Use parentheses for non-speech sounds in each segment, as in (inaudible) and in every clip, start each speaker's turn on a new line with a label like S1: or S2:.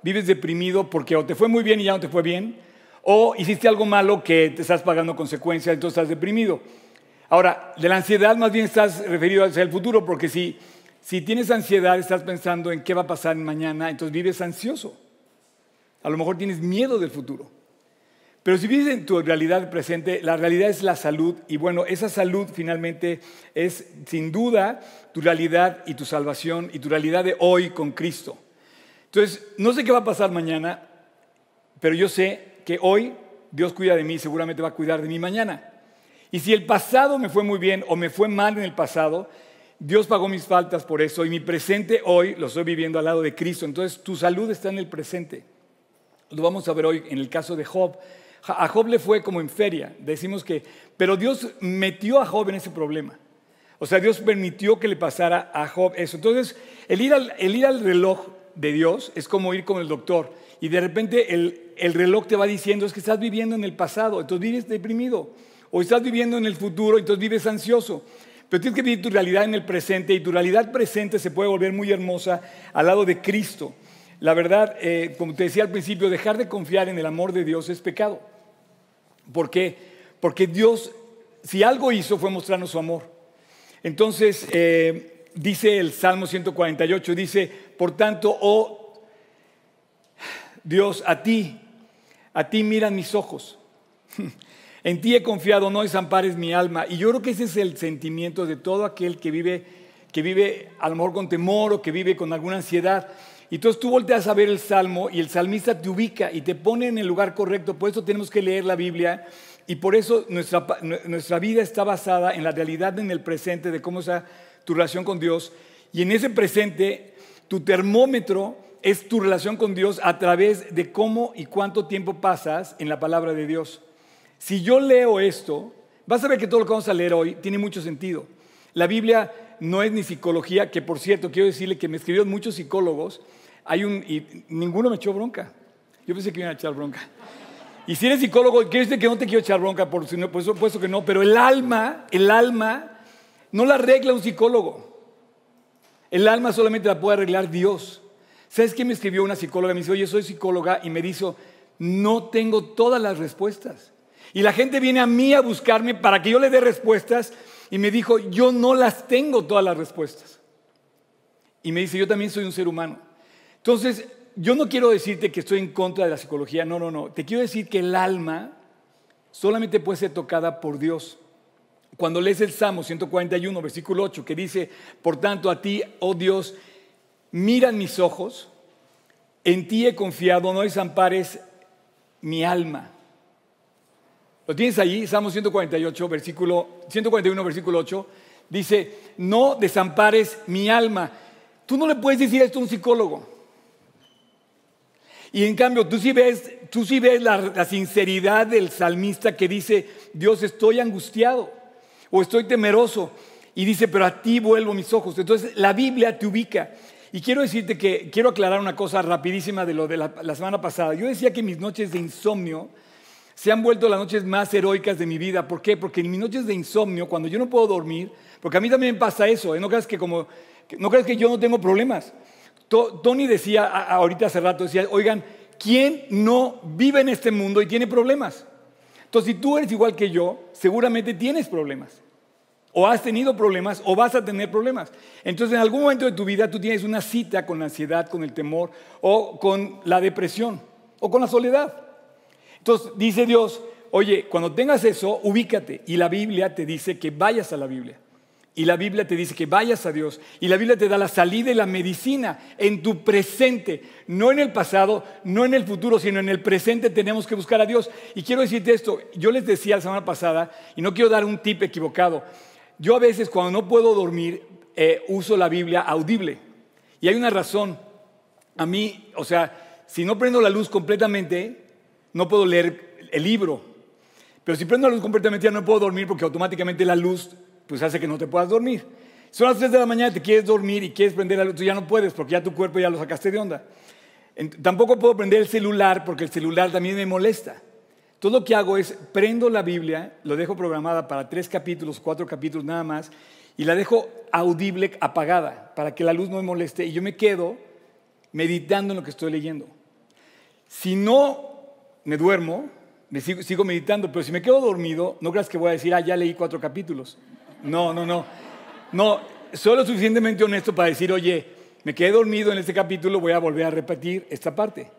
S1: Vives deprimido porque o te fue muy bien y ya no te fue bien, o hiciste algo malo que te estás pagando consecuencias, entonces estás deprimido. Ahora, de la ansiedad más bien estás referido hacia el futuro, porque si, si tienes ansiedad, estás pensando en qué va a pasar mañana, entonces vives ansioso. A lo mejor tienes miedo del futuro. Pero si vives en tu realidad presente, la realidad es la salud y bueno, esa salud finalmente es sin duda tu realidad y tu salvación y tu realidad de hoy con Cristo. Entonces, no sé qué va a pasar mañana, pero yo sé que hoy Dios cuida de mí seguramente va a cuidar de mí mañana. Y si el pasado me fue muy bien o me fue mal en el pasado, Dios pagó mis faltas por eso y mi presente hoy lo estoy viviendo al lado de Cristo. Entonces tu salud está en el presente. Lo vamos a ver hoy en el caso de Job. A Job le fue como en feria, decimos que, pero Dios metió a Job en ese problema. O sea, Dios permitió que le pasara a Job eso. Entonces, el ir al, el ir al reloj de Dios es como ir con el doctor y de repente el, el reloj te va diciendo es que estás viviendo en el pasado, entonces vives deprimido, o estás viviendo en el futuro, entonces vives ansioso. Pero tienes que vivir tu realidad en el presente y tu realidad presente se puede volver muy hermosa al lado de Cristo. La verdad, eh, como te decía al principio, dejar de confiar en el amor de Dios es pecado. ¿Por qué? Porque Dios, si algo hizo, fue mostrarnos su amor. Entonces, eh, dice el Salmo 148, dice, por tanto, oh Dios, a ti, a ti miran mis ojos. (laughs) En ti he confiado, no desampares mi alma. Y yo creo que ese es el sentimiento de todo aquel que vive, que vive a lo mejor con temor o que vive con alguna ansiedad. Y entonces tú volteas a ver el salmo y el salmista te ubica y te pone en el lugar correcto. Por eso tenemos que leer la Biblia y por eso nuestra, nuestra vida está basada en la realidad en el presente de cómo está tu relación con Dios. Y en ese presente, tu termómetro es tu relación con Dios a través de cómo y cuánto tiempo pasas en la palabra de Dios. Si yo leo esto, vas a ver que todo lo que vamos a leer hoy tiene mucho sentido. La Biblia no es ni psicología, que por cierto, quiero decirle que me escribieron muchos psicólogos hay un, y ninguno me echó bronca. Yo pensé que iban a echar bronca. Y si eres psicólogo, quiero decir que no te quiero echar bronca, por, por supuesto que no, pero el alma, el alma, no la arregla un psicólogo. El alma solamente la puede arreglar Dios. ¿Sabes qué me escribió una psicóloga? Me dice, oye, soy psicóloga y me dijo, no tengo todas las respuestas. Y la gente viene a mí a buscarme para que yo le dé respuestas y me dijo, yo no las tengo todas las respuestas. Y me dice, yo también soy un ser humano. Entonces, yo no quiero decirte que estoy en contra de la psicología, no, no, no. Te quiero decir que el alma solamente puede ser tocada por Dios. Cuando lees el Salmo 141, versículo 8, que dice, por tanto a ti, oh Dios, miran mis ojos, en ti he confiado, no desampares mi alma. ¿Lo tienes ahí? Salmo 148, versículo, 141, versículo 8. Dice, no desampares mi alma. Tú no le puedes decir esto a un psicólogo. Y en cambio, tú sí ves, tú sí ves la, sinceridad del salmista que dice, Dios, estoy angustiado o estoy temeroso. Y dice, pero a ti vuelvo mis ojos. Entonces, la Biblia te ubica. Y quiero decirte que, quiero aclarar una cosa rapidísima de lo de la, semana pasada. Yo decía que mis noches de insomnio se han vuelto las noches más heroicas de mi vida. ¿Por qué? Porque en mis noches de insomnio, cuando yo no puedo dormir, porque a mí también pasa eso, ¿eh? no creas que como, no creas que yo no tengo problemas. Tony decía ahorita hace rato, decía, oigan, ¿quién no vive en este mundo y tiene problemas? Entonces, si tú eres igual que yo, seguramente tienes problemas. O has tenido problemas o vas a tener problemas. Entonces, en algún momento de tu vida tú tienes una cita con la ansiedad, con el temor o con la depresión o con la soledad. Entonces, dice Dios, oye, cuando tengas eso, ubícate. Y la Biblia te dice que vayas a la Biblia. Y la Biblia te dice que vayas a Dios. Y la Biblia te da la salida y la medicina en tu presente. No en el pasado, no en el futuro, sino en el presente tenemos que buscar a Dios. Y quiero decirte esto. Yo les decía la semana pasada, y no quiero dar un tip equivocado. Yo a veces cuando no puedo dormir, eh, uso la Biblia audible. Y hay una razón. A mí, o sea, si no prendo la luz completamente, no puedo leer el libro. Pero si prendo la luz completamente ya no puedo dormir porque automáticamente la luz pues hace que no te puedas dormir. Son las 3 de la mañana, te quieres dormir y quieres prender la luz, tú ya no puedes porque ya tu cuerpo ya lo sacaste de onda. Tampoco puedo prender el celular porque el celular también me molesta. Todo lo que hago es prendo la Biblia, lo dejo programada para tres capítulos, cuatro capítulos nada más, y la dejo audible apagada para que la luz no me moleste y yo me quedo meditando en lo que estoy leyendo. Si no me duermo, me sigo, meditando, pero si me quedo dormido, no creas que voy a decir, ah, ya leí cuatro capítulos. No, no, no. No, soy lo suficientemente honesto para decir, oye, me quedé dormido en este capítulo, voy a volver a repetir esta parte.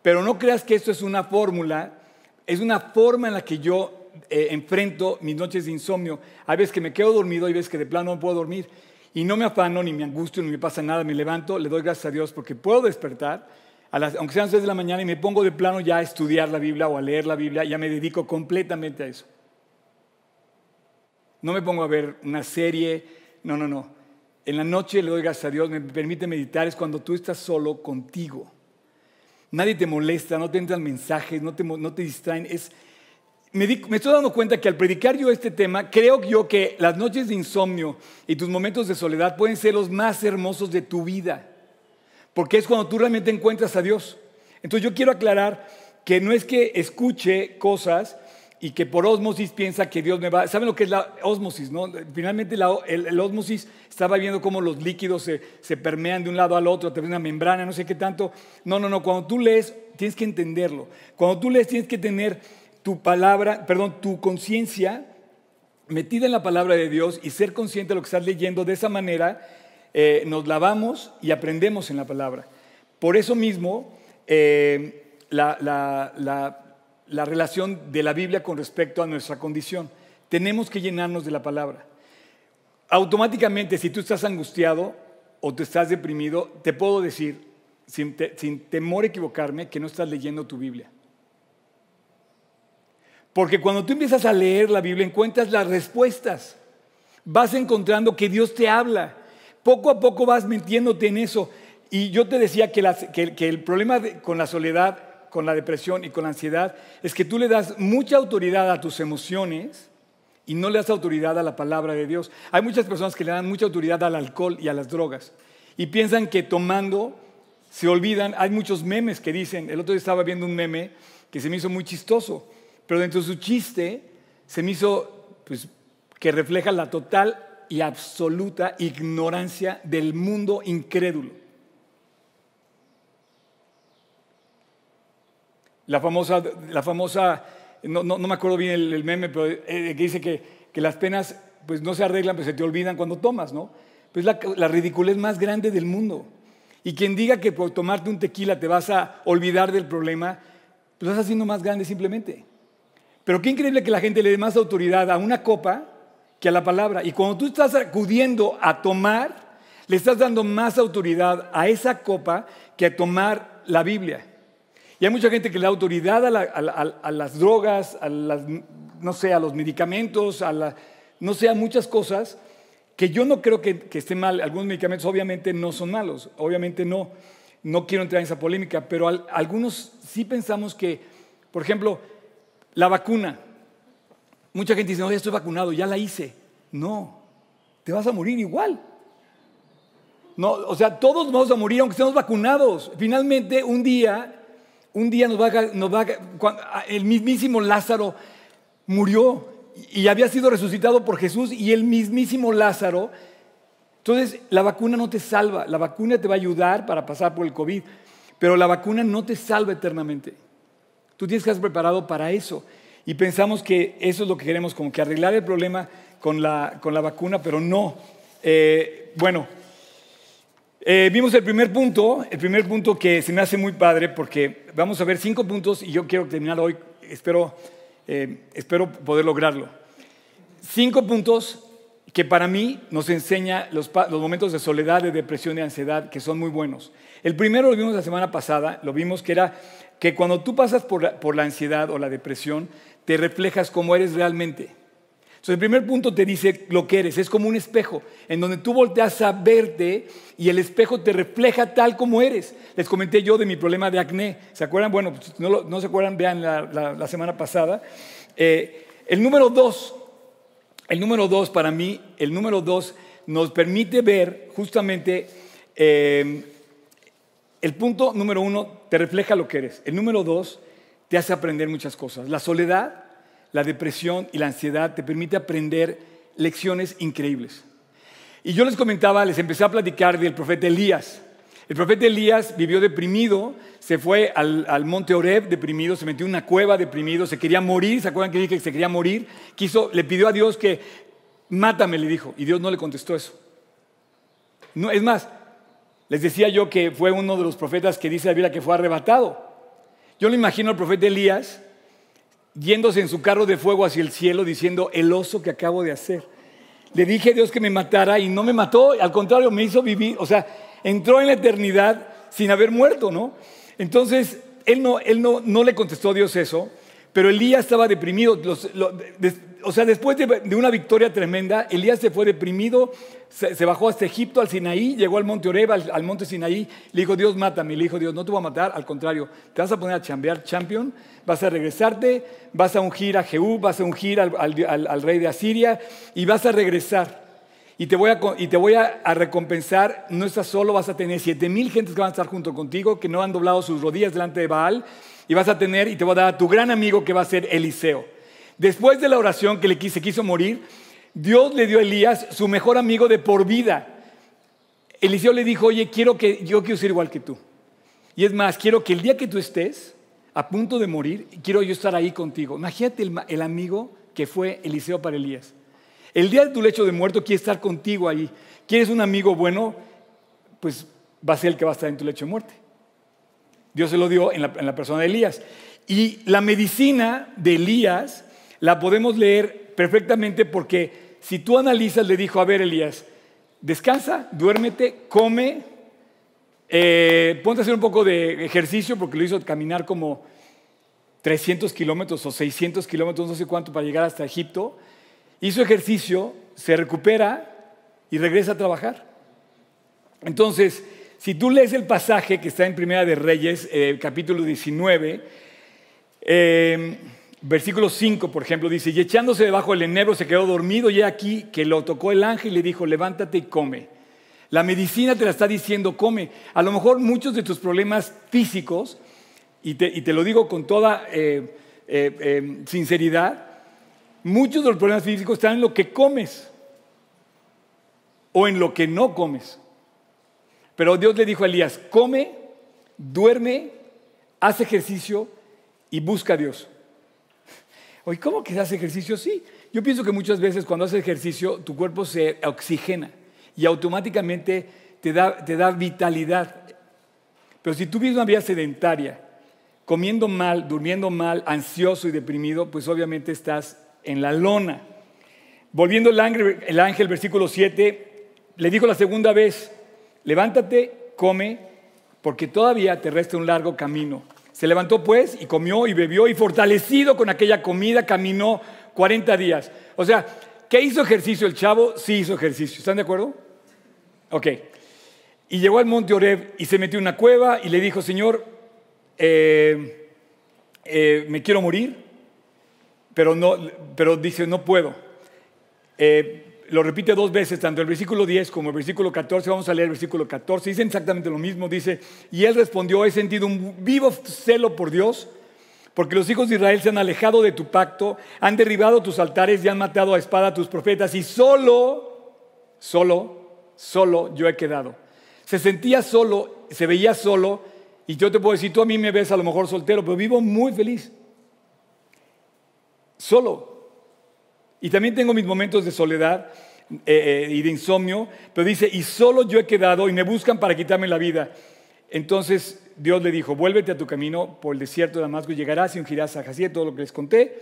S1: Pero no creas que esto es una fórmula, es una forma en la que yo eh, enfrento mis noches de insomnio. Hay veces que me quedo dormido, hay veces que de plano no puedo dormir. Y no me afano, ni me angustio, ni me pasa nada, me levanto, le doy gracias a Dios porque puedo despertar, aunque sean las 6 de la mañana, y me pongo de plano ya a estudiar la Biblia o a leer la Biblia, ya me dedico completamente a eso. No me pongo a ver una serie, no, no, no. En la noche le doy gracias a Dios, me permite meditar, es cuando tú estás solo contigo. Nadie te molesta, no te entran mensajes, no te, no distraen. Es, me, me, estoy dando cuenta que al predicar yo este tema, creo yo que las noches de insomnio y tus momentos de soledad pueden ser los más hermosos de tu vida, porque es cuando tú realmente encuentras a Dios. Entonces yo quiero aclarar que no es que escuche cosas y que por osmosis piensa que Dios me va... ¿Saben lo que es la osmosis? No? Finalmente la, el, osmosis estaba viendo cómo los líquidos se, se, permean de un lado al otro a través de una membrana, no sé qué tanto. No, no, no, cuando tú lees tienes que entenderlo. Cuando tú lees tienes que tener tu palabra, perdón, tu conciencia metida en la palabra de Dios y ser consciente de lo que estás leyendo. De esa manera eh, nos lavamos y aprendemos en la palabra. Por eso mismo, eh, la, la la relación de la Biblia con respecto a nuestra condición. Tenemos que llenarnos de la palabra. Automáticamente, si tú estás angustiado o te estás deprimido, te puedo decir, sin, temor a equivocarme, que no estás leyendo tu Biblia. Porque cuando tú empiezas a leer la Biblia, encuentras las respuestas. Vas encontrando que Dios te habla. Poco a poco vas metiéndote en eso. Y yo te decía que, el problema con la soledad con la depresión y con la ansiedad es que tú le das mucha autoridad a tus emociones y no le das autoridad a la palabra de Dios. Hay muchas personas que le dan mucha autoridad al alcohol y a las drogas y piensan que tomando se olvidan. Hay muchos memes que dicen, el otro día estaba viendo un meme que se me hizo muy chistoso, pero dentro de su chiste se me hizo pues, que refleja la total y absoluta ignorancia del mundo incrédulo. La famosa, la famosa no, no, me acuerdo bien el, meme, pero eh, que dice que, que, las penas pues no se arreglan, pero se te olvidan cuando tomas, ¿no? Pues la, la ridiculez más grande del mundo. Y quien diga que por tomarte un tequila te vas a olvidar del problema, pues lo estás haciendo más grande simplemente. Pero qué increíble que la gente le dé más autoridad a una copa que a la palabra. Y cuando tú estás acudiendo a tomar, le estás dando más autoridad a esa copa que a tomar la Biblia. Y hay mucha gente que le da autoridad a, las drogas, a no sé, a los medicamentos, a no sé, a muchas cosas que yo no creo que, que esté mal. Algunos medicamentos obviamente no son malos, obviamente no. No quiero entrar en esa polémica, pero algunos sí pensamos que, por ejemplo, la vacuna. Mucha gente dice, no, ya estoy vacunado, ya la hice. No, te vas a morir igual. No, o sea, todos vamos a morir aunque estemos vacunados. Finalmente, un día un día nos va, el mismísimo Lázaro murió y había sido resucitado por Jesús y el mismísimo Lázaro. Entonces, la vacuna no te salva, la vacuna te va a ayudar para pasar por el COVID, pero la vacuna no te salva eternamente. Tú tienes que estar preparado para eso. Y pensamos que eso es lo que queremos, como que arreglar el problema con la, con la vacuna, pero no. Eh, bueno, eh, vimos el primer punto, el primer punto que se me hace muy padre porque vamos a ver cinco puntos y yo quiero terminar hoy, espero, eh, espero poder lograrlo. Cinco puntos que para mí nos enseña los, momentos de soledad, de depresión y ansiedad que son muy buenos. El primero lo vimos la semana pasada, lo vimos que era que cuando tú pasas por la ansiedad o la depresión, te reflejas como eres realmente. Entonces, el primer punto te dice lo que eres, es como un espejo, en donde tú volteas a verte y el espejo te refleja tal como eres. Les comenté yo de mi problema de acné, ¿se acuerdan? Bueno, pues, no, no, se acuerdan, vean la, semana pasada. Eh, el número dos, el número dos para mí, el número dos nos permite ver justamente eh, el punto número uno te refleja lo que eres. El número dos te hace aprender muchas cosas. La soledad la depresión y la ansiedad te permite aprender lecciones increíbles. Y yo les comentaba, les empecé a platicar del profeta Elías. El profeta Elías vivió deprimido, se fue al, monte Oreb deprimido, se metió en una cueva deprimido, se quería morir, ¿se acuerdan que dije que se quería morir? Quiso, le pidió a Dios que mátame, le dijo, y Dios no le contestó eso. No, es más, les decía yo que fue uno de los profetas que dice la Biblia que fue arrebatado. Yo le imagino al profeta Elías yéndose en su carro de fuego hacia el cielo diciendo, el oso que acabo de hacer. Le dije a Dios que me matara y no me mató, al contrario, me hizo vivir, o sea, entró en la eternidad sin haber muerto, ¿no? Entonces, él no, él no, no le contestó a Dios eso, pero Elías estaba deprimido. o sea, después de, una victoria tremenda, Elías se fue deprimido, se, bajó hasta Egipto, al Sinaí, llegó al monte Oreba, al, monte Sinaí, le dijo, Dios, mátame. Le dijo, Dios, no te voy a matar, al contrario, te vas a poner a chambear champion, vas a regresarte, vas a ungir a Jehú, vas a ungir al rey de Asiria y vas a regresar. Y te voy, a, recompensar, no estás solo, vas a tener siete mil gentes que van a estar junto contigo, que no han doblado sus rodillas delante de Baal, y vas a tener, y te voy a dar a tu gran amigo que va a ser Eliseo. Después de la oración que le se quiso morir, Dios le dio a Elías su mejor amigo de por vida. Eliseo le dijo, oye, quiero que, yo quiero ser igual que tú. Y es más, quiero que el día que tú estés a punto de morir, quiero yo estar ahí contigo. Imagínate el amigo que fue Eliseo para Elías. El día de tu lecho de muerto quiere estar contigo ahí. ¿Quieres un amigo bueno? Pues va a ser el que va a estar en tu lecho de muerte. Dios se lo dio en la, persona de Elías. Y la medicina de Elías la podemos leer perfectamente porque si tú analizas, le dijo, a ver Elías, descansa, duérmete, come, eh, ponte a hacer un poco de ejercicio porque lo hizo caminar como 300 kilómetros o 600 kilómetros, no sé cuánto, para llegar hasta Egipto hizo ejercicio, se recupera y regresa a trabajar. Entonces, si tú lees el pasaje que está en Primera de Reyes, eh, capítulo 19, eh, versículo 5, por ejemplo, dice, y echándose debajo del enebro se quedó dormido y aquí que lo tocó el ángel y le dijo, levántate y come. La medicina te la está diciendo, come. A lo mejor muchos de tus problemas físicos, y te, lo digo con toda eh, sinceridad, Muchos de los problemas físicos están en lo que comes o en lo que no comes. Pero Dios le dijo a Elías, come, duerme, haz ejercicio y busca a Dios. Oye, ¿cómo que hace ejercicio? Sí. Yo pienso que muchas veces cuando haces ejercicio tu cuerpo se oxigena y automáticamente te da, te da vitalidad. Pero si tú vives una vida sedentaria, comiendo mal, durmiendo mal, ansioso y deprimido, pues obviamente estás en la lona. Volviendo el ángel, el ángel, versículo 7, le dijo la segunda vez, levántate, come, porque todavía te resta un largo camino. Se levantó pues y comió y bebió y fortalecido con aquella comida caminó 40 días. O sea, ¿qué hizo ejercicio el chavo? Sí hizo ejercicio. ¿Están de acuerdo? Ok. Y llegó al monte Oreb y se metió en una cueva y le dijo, Señor, eh, eh, me quiero morir pero, no, pero dice, no puedo. Eh, lo repite dos veces, tanto el versículo 10 como el versículo 14. Vamos a leer el versículo 14. Dice exactamente lo mismo. Dice, y él respondió, he sentido un vivo celo por Dios, porque los hijos de Israel se han alejado de tu pacto, han derribado tus altares y han matado a espada a tus profetas, y solo, solo, solo yo he quedado. Se sentía solo, se veía solo, y yo te puedo decir, tú a mí me ves a lo mejor soltero, pero vivo muy feliz solo. Y también tengo mis momentos de soledad eh, eh, y de insomnio, pero dice, y solo yo he quedado y me buscan para quitarme la vida. Entonces Dios le dijo, vuélvete a tu camino por el desierto de Damasco y llegarás y ungirás a Jacía, todo lo que les conté.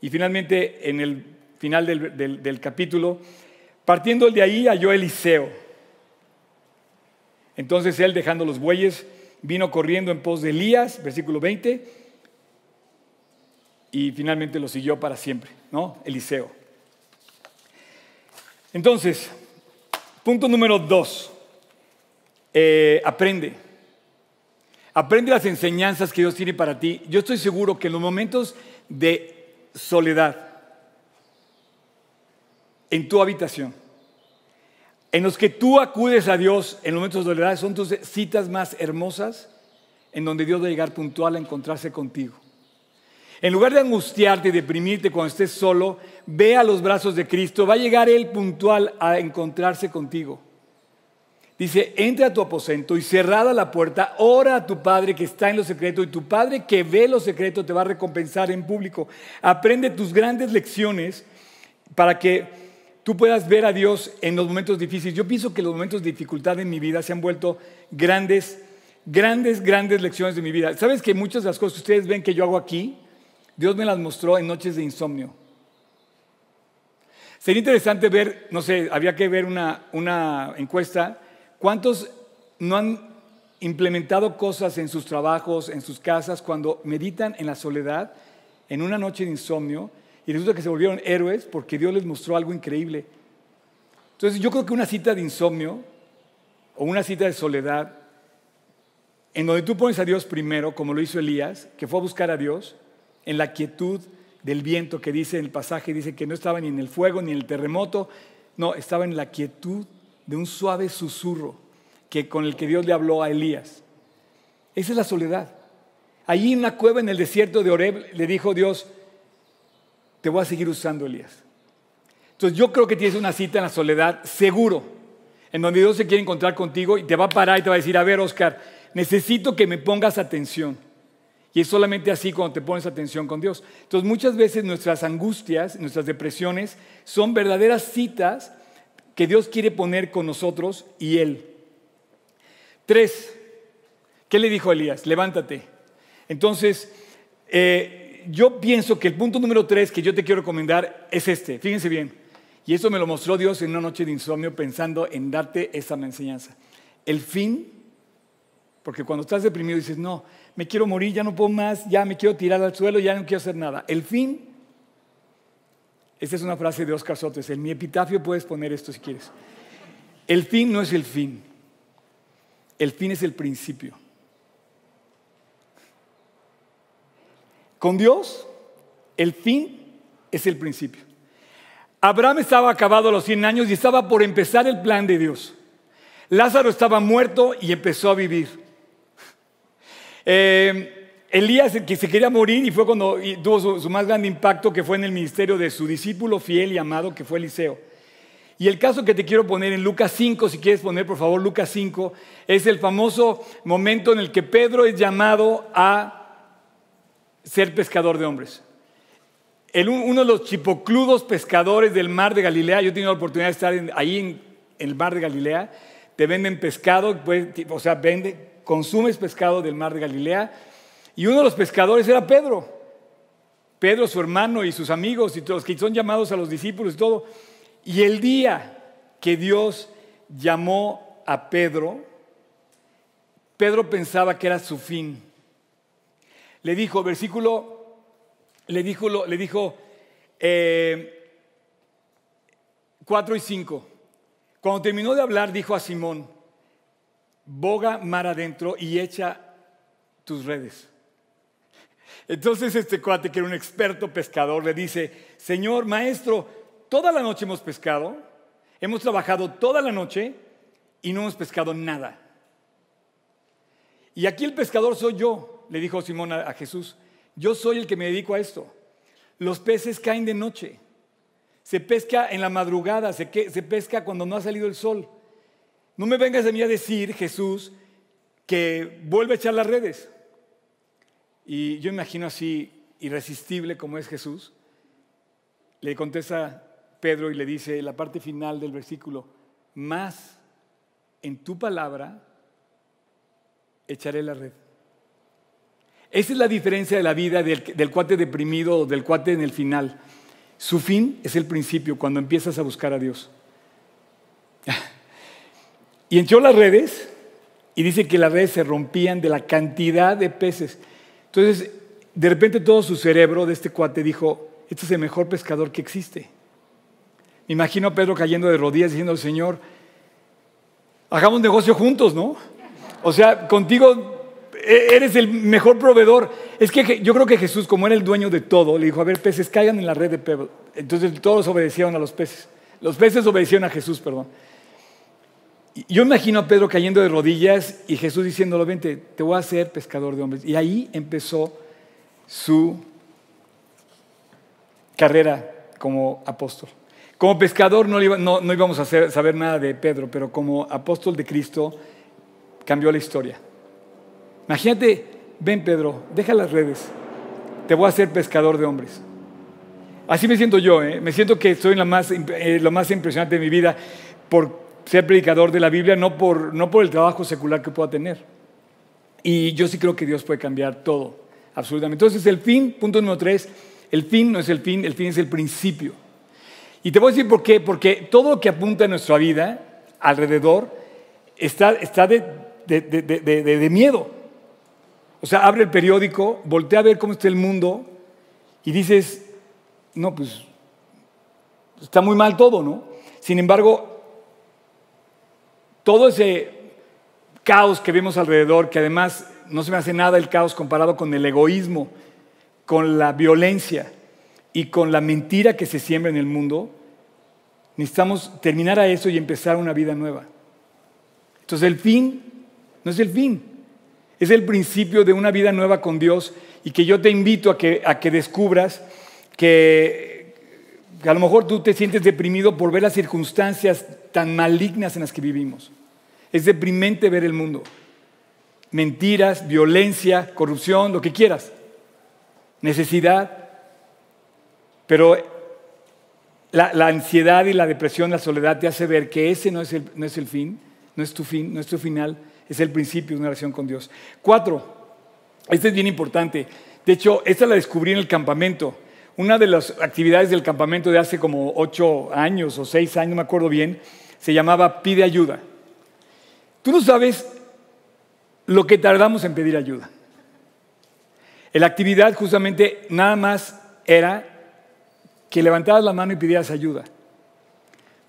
S1: Y finalmente, en el final del, del capítulo, partiendo de ahí halló Eliseo. Entonces él, dejando los bueyes, vino corriendo en pos de Elías, versículo 20, y finalmente lo siguió para siempre, ¿no? Eliseo. Entonces, punto número dos, eh, aprende. Aprende las enseñanzas que Dios tiene para ti. Yo estoy seguro que en los momentos de soledad, en tu habitación, en los que tú acudes a Dios en los momentos de soledad, son tus citas más hermosas en donde Dios va a llegar puntual a encontrarse contigo. En lugar de angustiarte y deprimirte cuando estés solo, ve a los brazos de Cristo. Va a llegar Él puntual a encontrarse contigo. Dice, entra a tu aposento y cerrada la puerta, ora a tu Padre que está en lo secreto y tu Padre que ve lo secreto te va a recompensar en público. Aprende tus grandes lecciones para que tú puedas ver a Dios en los momentos difíciles. Yo pienso que los momentos de dificultad en mi vida se han vuelto grandes, grandes, grandes lecciones de mi vida. ¿Sabes que muchas de las cosas que ustedes ven que yo hago aquí, Dios me las mostró en noches de insomnio? Sería interesante ver, no sé, había que ver una, una encuesta ¿Cuántos no han implementado cosas en sus trabajos, en sus casas, cuando meditan en la soledad, en una noche de insomnio, y resulta que se volvieron héroes porque Dios les mostró algo increíble? Entonces yo creo que una cita de insomnio o una cita de soledad, en donde tú pones a Dios primero, como lo hizo Elías, que fue a buscar a Dios, en la quietud del viento que dice en el pasaje, dice que no estaba ni en el fuego ni en el terremoto, no, estaba en la quietud de un suave susurro que, con el que Dios le habló a Elías. Esa es la soledad. Allí en una cueva en el desierto de Oreb le dijo Dios, te voy a seguir usando, Elías. Entonces yo creo que tienes una cita en la soledad seguro, en donde Dios se quiere encontrar contigo y te va a parar y te va a decir, a ver, Oscar, necesito que me pongas atención. Y es solamente así cuando te pones atención con Dios. Entonces muchas veces nuestras angustias, nuestras depresiones son verdaderas citas que Dios quiere poner con nosotros y Él. Tres, ¿qué le dijo a Elías? Levántate. Entonces, eh, yo pienso que el punto número tres que yo te quiero recomendar es este. Fíjense bien. Y eso me lo mostró Dios en una noche de insomnio pensando en darte esa enseñanza. El fin, porque cuando estás deprimido dices, no, me quiero morir, ya no puedo más, ya me quiero tirar al suelo, ya no quiero hacer nada. El fin esta es una frase de Oscar Sotes. En mi epitafio puedes poner esto si quieres. El fin no es el fin. El fin es el principio. Con Dios, el fin es el principio. Abraham estaba acabado a los 100 años y estaba por empezar el plan de Dios. Lázaro estaba muerto y empezó a vivir. Eh, Elías que se quería morir y fue cuando tuvo su, más grande impacto que fue en el ministerio de su discípulo fiel y amado que fue Eliseo. Y el caso que te quiero poner en Lucas 5, si quieres poner por favor Lucas 5, es el famoso momento en el que Pedro es llamado a ser pescador de hombres. uno de los chipocludos pescadores del mar de Galilea, yo he tenido la oportunidad de estar ahí en, el mar de Galilea, te venden pescado, pues, o sea, vende, consumes pescado del mar de Galilea y uno de los pescadores era Pedro. Pedro, su hermano y sus amigos y todos los que son llamados a los discípulos y todo. Y el día que Dios llamó a Pedro, Pedro pensaba que era su fin. Le dijo, versículo, le dijo, le dijo 4 eh, y 5. Cuando terminó de hablar, dijo a Simón, boga mar adentro y echa tus redes. Entonces este cuate, que era un experto pescador, le dice, Señor, maestro, toda la noche hemos pescado, hemos trabajado toda la noche y no hemos pescado nada. Y aquí el pescador soy yo, le dijo Simón a, Jesús, yo soy el que me dedico a esto. Los peces caen de noche, se pesca en la madrugada, se, pesca cuando no ha salido el sol. No me vengas a mí a decir, Jesús, que vuelve a echar las redes. Y yo imagino así, irresistible como es Jesús, le contesta Pedro y le dice la parte final del versículo, más en tu palabra echaré la red. Esa es la diferencia de la vida del, del, cuate deprimido o del cuate en el final. Su fin es el principio, cuando empiezas a buscar a Dios. Y echó las redes y dice que las redes se rompían de la cantidad de peces. Entonces, de repente todo su cerebro de este cuate dijo, este es el mejor pescador que existe. Me imagino a Pedro cayendo de rodillas diciendo, Señor, hagamos negocio juntos, ¿no? O sea, contigo e-, eres el mejor proveedor. Es que yo creo que Jesús, como era el dueño de todo, le dijo, a ver, peces, caigan en la red de Pedro. Entonces todos obedecieron a los peces. Los peces obedecieron a Jesús, perdón. Yo imagino a Pedro cayendo de rodillas y Jesús diciéndolo, vente, te voy a hacer pescador de hombres. Y ahí empezó su carrera como apóstol. Como pescador no, íbamos a saber nada de Pedro, pero como apóstol de Cristo cambió la historia. Imagínate, ven Pedro, deja las redes, te voy a hacer pescador de hombres. Así me siento yo, ¿eh? me siento que soy más, eh, lo más impresionante de mi vida por ser predicador de la Biblia, no por, no por el trabajo secular que pueda tener. Y yo sí creo que Dios puede cambiar todo, absolutamente. Entonces el fin, punto número tres, el fin no es el fin, el fin es el principio. Y te voy a decir por qué, porque todo lo que apunta a nuestra vida alrededor está, está de, de, de miedo. O sea, abre el periódico, voltea a ver cómo está el mundo y dices, no, pues está muy mal todo, ¿no? Sin embargo, todo ese caos que vemos alrededor, que además no se me hace nada el caos comparado con el egoísmo, con la violencia y con la mentira que se siembra en el mundo, necesitamos terminar a eso y empezar una vida nueva. Entonces el fin no es el fin, es el principio de una vida nueva con Dios y que yo te invito a que, a que descubras que, a lo mejor tú te sientes deprimido por ver las circunstancias tan malignas en las que vivimos. Es deprimente ver el mundo. Mentiras, violencia, corrupción, lo que quieras. Necesidad. Pero la, ansiedad y la depresión, la soledad te hace ver que ese no es, el, no es el fin, no es tu fin, no es tu final, es el principio de una relación con Dios. Cuatro, este es bien importante. De hecho, esta la descubrí en el campamento. Una de las actividades del campamento de hace como ocho años o seis años, no me acuerdo bien, se llamaba Pide ayuda. Tú no sabes lo que tardamos en pedir ayuda. La actividad justamente nada más era que levantaras la mano y pidieras ayuda.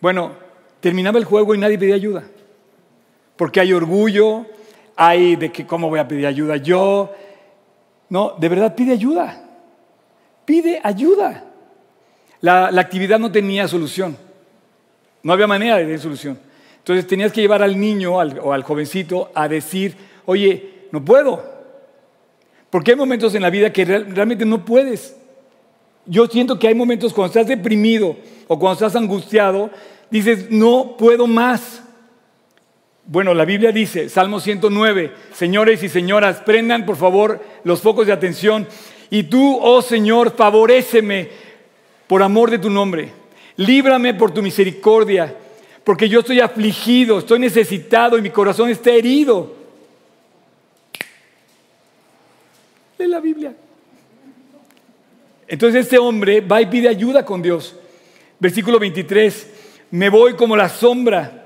S1: Bueno, terminaba el juego y nadie pedía ayuda. Porque hay orgullo, hay de que cómo voy a pedir ayuda yo. No, de verdad pide ayuda pide ayuda. La, actividad no tenía solución. No había manera de tener solución. Entonces tenías que llevar al niño o al jovencito a decir, oye, no puedo. Porque hay momentos en la vida que realmente no puedes. Yo siento que hay momentos cuando estás deprimido o cuando estás angustiado, dices, no puedo más. Bueno, la Biblia dice, Salmo 109, señores y señoras, prendan por favor los focos de atención. Y tú, oh Señor, favoréceme por amor de tu nombre. Líbrame por tu misericordia, porque yo estoy afligido, estoy necesitado y mi corazón está herido. Lee la Biblia. Entonces este hombre va y pide ayuda con Dios. Versículo 23, me voy como la sombra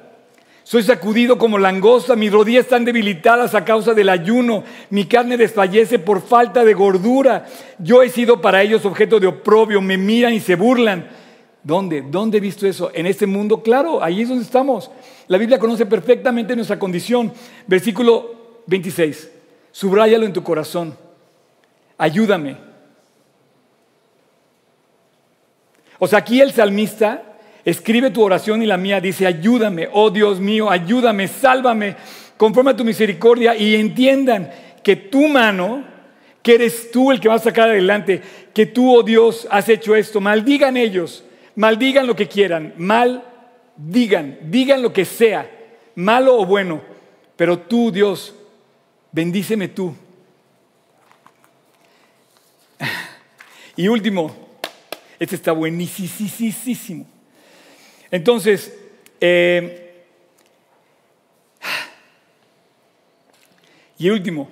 S1: soy sacudido como langosta, mis rodillas están debilitadas a causa del ayuno, mi carne desfallece por falta de gordura. Yo he sido para ellos objeto de oprobio, me miran y se burlan. ¿Dónde? ¿Dónde he visto eso? En este mundo, claro, ahí es donde estamos. La Biblia conoce perfectamente nuestra condición. Versículo 26, subráyalo en tu corazón. Ayúdame. O sea, aquí el salmista Escribe tu oración y la mía dice, ayúdame, oh Dios mío, ayúdame, sálvame, conforme a tu misericordia y entiendan que tu mano, que eres tú el que va a sacar adelante, que tú, oh Dios, has hecho esto. Maldigan ellos, maldigan lo que quieran, mal digan, digan lo que sea, malo o bueno, pero tú, Dios, bendíceme tú. (laughs) Y último, este está buenísimo. Entonces, eh, y último,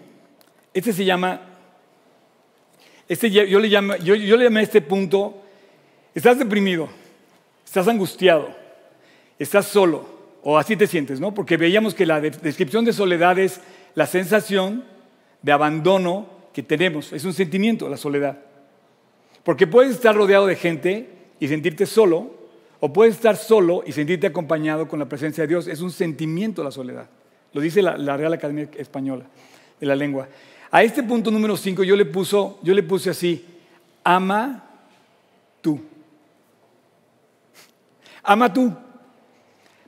S1: este se llama, este yo le, llamo, yo, yo le llamé a este punto, estás deprimido, estás angustiado, estás solo, o así te sientes, ¿no? Porque veíamos que la descripción de soledad es la sensación de abandono que tenemos, es un sentimiento, la soledad. Porque puedes estar rodeado de gente y sentirte solo, o puedes estar solo y sentirte acompañado con la presencia de Dios. Es un sentimiento la soledad. Lo dice la, Real Academia Española de la Lengua. A este punto número 5 yo, le yo le puse así, ama tú. Ama tú.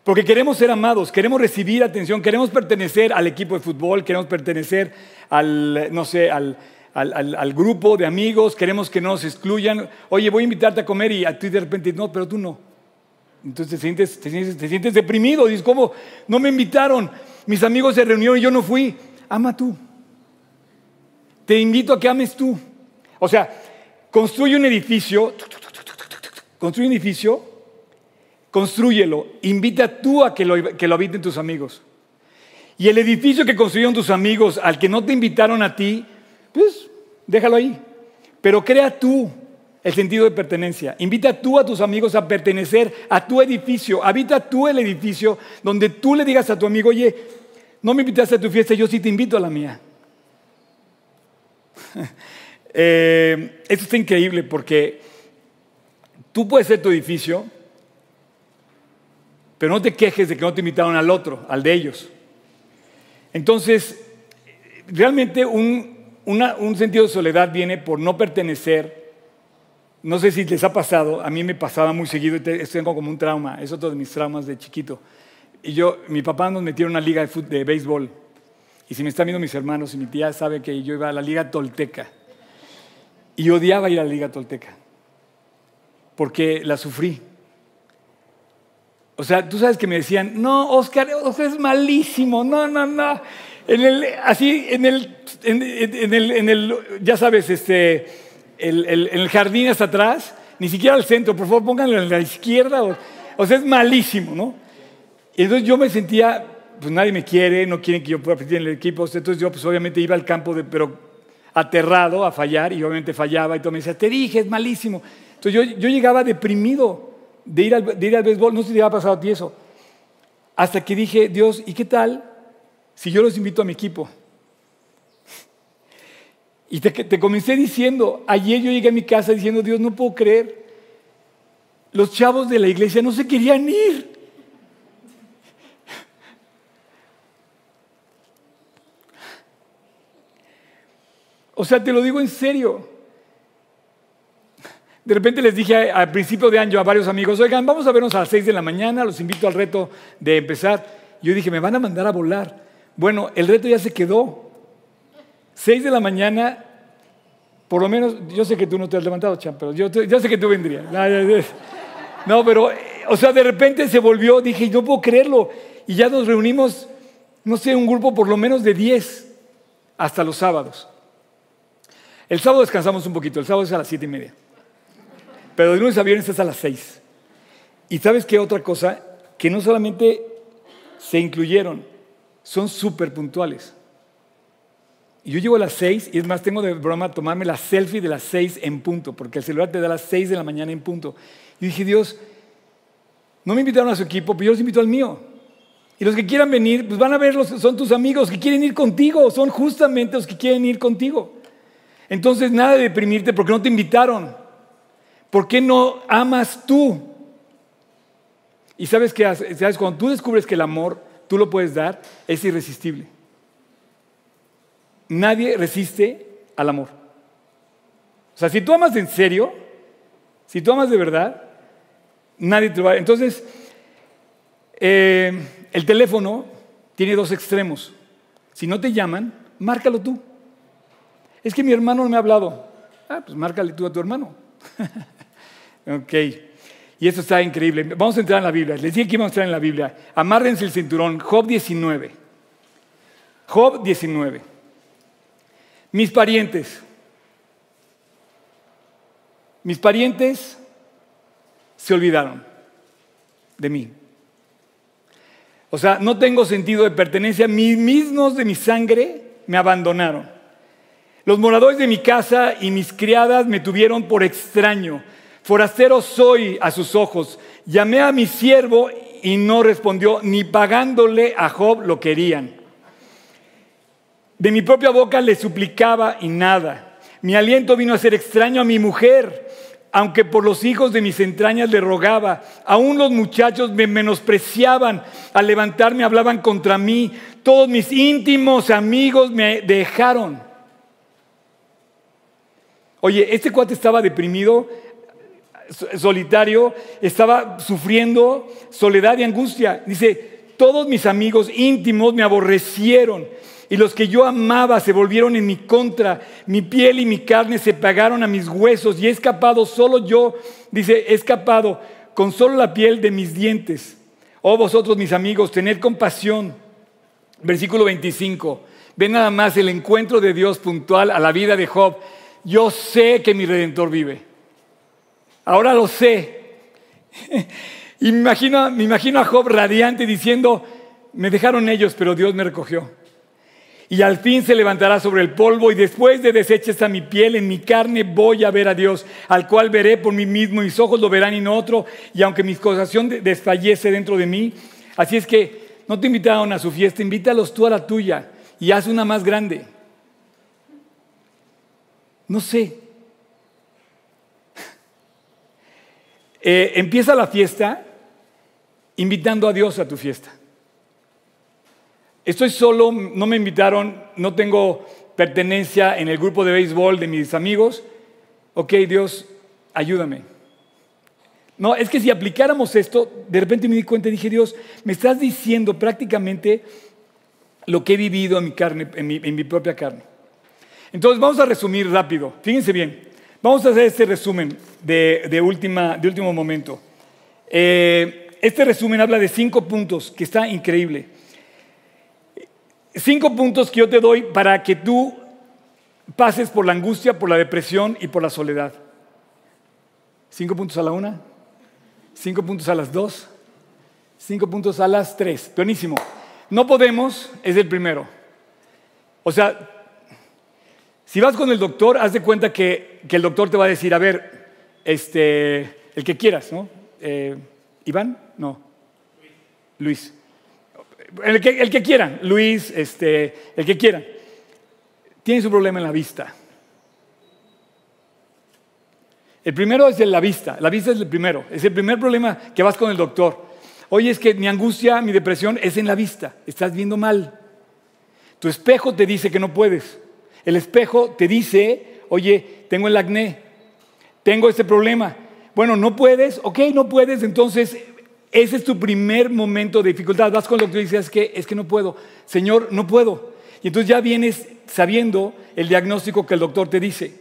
S1: Porque queremos ser amados, queremos recibir atención, queremos pertenecer al equipo de fútbol, queremos pertenecer al, no sé, al, al, grupo de amigos, queremos que no nos excluyan. Oye, voy a invitarte a comer y a ti de repente, no, pero tú no. Entonces te sientes, te sientes deprimido. Dices, ¿cómo? No me invitaron. Mis amigos se reunieron y yo no fui. Ama tú. Te invito a que ames tú. O sea, construye un edificio, construye un edificio, construyelo, invita tú a que lo, habiten tus amigos. Y el edificio que construyeron tus amigos, al que no te invitaron a ti, pues déjalo ahí. Pero crea tú el sentido de pertenencia. Invita tú a tus amigos a pertenecer a tu edificio. Habita tú el edificio donde tú le digas a tu amigo, oye, no me invitaste a tu fiesta, yo sí te invito a la mía. (laughs) eh, esto está increíble porque tú puedes ser tu edificio, pero no te quejes de que no te invitaron al otro, al de ellos. Entonces, realmente un, un sentido de soledad viene por no pertenecer. No sé si les ha pasado, a mí me pasaba muy seguido, tengo como un trauma, es otro de mis traumas de chiquito. Y yo, mi papá nos metió en una liga de, de béisbol. Y si me están viendo mis hermanos y mi tía sabe que yo iba a la liga tolteca. Y odiaba ir a la liga tolteca. Porque la sufrí. O sea, tú sabes que me decían, no, Oscar, Oscar es malísimo, no, no, no. En el, así, en el, en, el, en el, ya sabes, este, el, el, en el jardín hasta atrás, ni siquiera al centro, por favor pónganlo en la izquierda. O, o sea, es malísimo, ¿no? Y entonces yo me sentía, pues nadie me quiere, no quieren que yo pueda participar en el equipo. Entonces yo, pues obviamente iba al campo, de, pero aterrado a fallar, y obviamente fallaba, y todo me decía, te dije, es malísimo. Entonces yo, yo llegaba deprimido de ir, al, de ir al béisbol, no sé si te ha pasado a ti eso. Hasta que dije, Dios, ¿y qué tal si yo los invito a mi equipo? Y te, te, comencé diciendo, ayer yo llegué a mi casa diciendo, Dios, no puedo creer, los chavos de la iglesia no se querían ir. O sea, te lo digo en serio. De repente les dije al principio de año a varios amigos, oigan, vamos a vernos a las 6 de la mañana, los invito al reto de empezar. Yo dije, me van a mandar a volar. Bueno, el reto ya se quedó. 6 de la mañana, por lo menos, yo sé que tú no te has levantado, Champ, pero yo, sé que tú vendrías. (laughs) No, pero, o sea, de repente se volvió, dije, no puedo creerlo. Y ya nos reunimos, no sé, un grupo por lo menos de 10 hasta los sábados. El sábado descansamos un poquito, el sábado es a las siete y media. Pero de lunes a viernes es a las 6. Y sabes qué otra cosa, que no solamente se incluyeron, son súper puntuales. Y yo llego a las 6 y es más, tengo de broma tomarme la selfie de las 6 en punto, porque el celular te da las 6 de la mañana en punto. Y dije, Dios, no me invitaron a su equipo, pero yo los invito al mío. Y los que quieran venir, pues van a verlos, son tus amigos que quieren ir contigo, son justamente los que quieren ir contigo. Entonces, nada de deprimirte porque no te invitaron. ¿Por qué no amas tú? Y sabes que sabes cuando tú descubres que el amor tú lo puedes dar, es irresistible. Nadie resiste al amor. O sea, si tú amas en serio, si tú amas de verdad, nadie te va a... Entonces, eh, el teléfono tiene dos extremos. Si no te llaman, márcalo tú. Es que mi hermano no me ha hablado. Ah, pues márcale tú a tu hermano. (laughs) Ok. Y esto está increíble. Vamos a entrar en la Biblia. Les dije que íbamos a entrar en la Biblia. Amárrense el cinturón. Job 19. Job 19. Mis parientes. Mis parientes se olvidaron de mí. O sea, no tengo sentido de pertenencia. Mis mismos de mi sangre me abandonaron. Los moradores de mi casa y mis criadas me tuvieron por extraño. Forastero soy a sus ojos. Llamé a mi siervo y no respondió, ni pagándole a Job lo querían. De mi propia boca le suplicaba y nada. Mi aliento vino a ser extraño a mi mujer, aunque por los hijos de mis entrañas le rogaba. Aún los muchachos me menospreciaban, al levantarme hablaban contra mí. Todos mis íntimos amigos me dejaron. Oye, este cuate estaba deprimido solitario, estaba sufriendo soledad y angustia. Dice, todos mis amigos íntimos me aborrecieron y los que yo amaba se volvieron en mi contra. Mi piel y mi carne se pagaron a mis huesos y he escapado solo yo, dice, he escapado con solo la piel de mis dientes. Oh vosotros mis amigos, tened compasión. Versículo 25. Ven nada más el encuentro de Dios puntual a la vida de Job. Yo sé que mi redentor vive. Ahora lo sé. (laughs) Y me imagino, me imagino a Job radiante diciendo, me dejaron ellos, pero Dios me recogió. Y al fin se levantará sobre el polvo y después de desechas a mi piel, en mi carne voy a ver a Dios, al cual veré por mí mismo, mis ojos lo verán y no otro, y aunque mi corazón desfallece dentro de mí, así es que no te invitaron a su fiesta, invítalos tú a la tuya y haz una más grande. No sé. Eh, empieza la fiesta invitando a Dios a tu fiesta. Estoy solo, no me invitaron, no tengo pertenencia en el grupo de béisbol de mis amigos. Ok, Dios, ayúdame. No, es que si aplicáramos esto, de repente me di cuenta y dije, Dios, me estás diciendo prácticamente lo que he vivido en mi carne, en mi, propia carne. Entonces vamos a resumir rápido. Fíjense bien, vamos a hacer este resumen de, última, de último momento. Eh, este resumen habla de cinco puntos que está increíble. Cinco puntos que yo te doy para que tú pases por la angustia, por la depresión y por la soledad. Cinco puntos a la una, cinco puntos a las dos, cinco puntos a las tres. Buenísimo. No podemos es el primero. O sea, si vas con el doctor, haz de cuenta que, el doctor te va a decir, a ver, este, el que quieras, ¿no? Eh, ¿Iván? No. Luis. El que, el que quieran, Luis, este, el que quieran. Tiene su problema en la vista. El primero es la vista. La vista es el primero. Es el primer problema que vas con el doctor. Oye, es que mi angustia, mi depresión es en la vista. Estás viendo mal. Tu espejo te dice que no puedes. El espejo te dice, oye, tengo el acné, tengo este problema. Bueno, no puedes, ok, no puedes, entonces ese es tu primer momento de dificultad. Vas con doctor y dices, es que, es que no puedo. Señor, no puedo. Y entonces ya vienes sabiendo el diagnóstico que el doctor te dice.